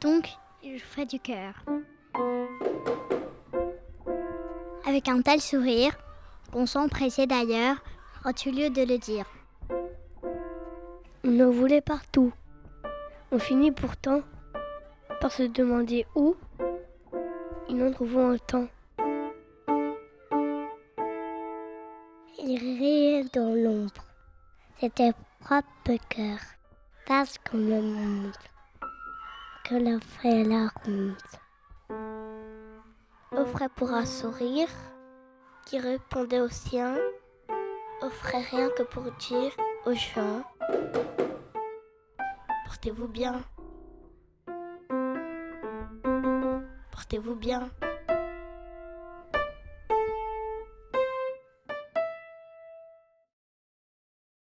Donc, il fait du cœur. Avec un tel sourire, qu'on s'empressait d'ailleurs, au lieu de le dire. On en voulait partout. On finit pourtant par se demander où ils n'en trouvons un temps. Il riait dans l'ombre. C'était propre cœur, parce qu'on le montre, que la fait la ronde. Offrait pour un sourire qui répondait au sien, offrait rien que pour dire aux gens Portez-vous bien. Portez-vous bien.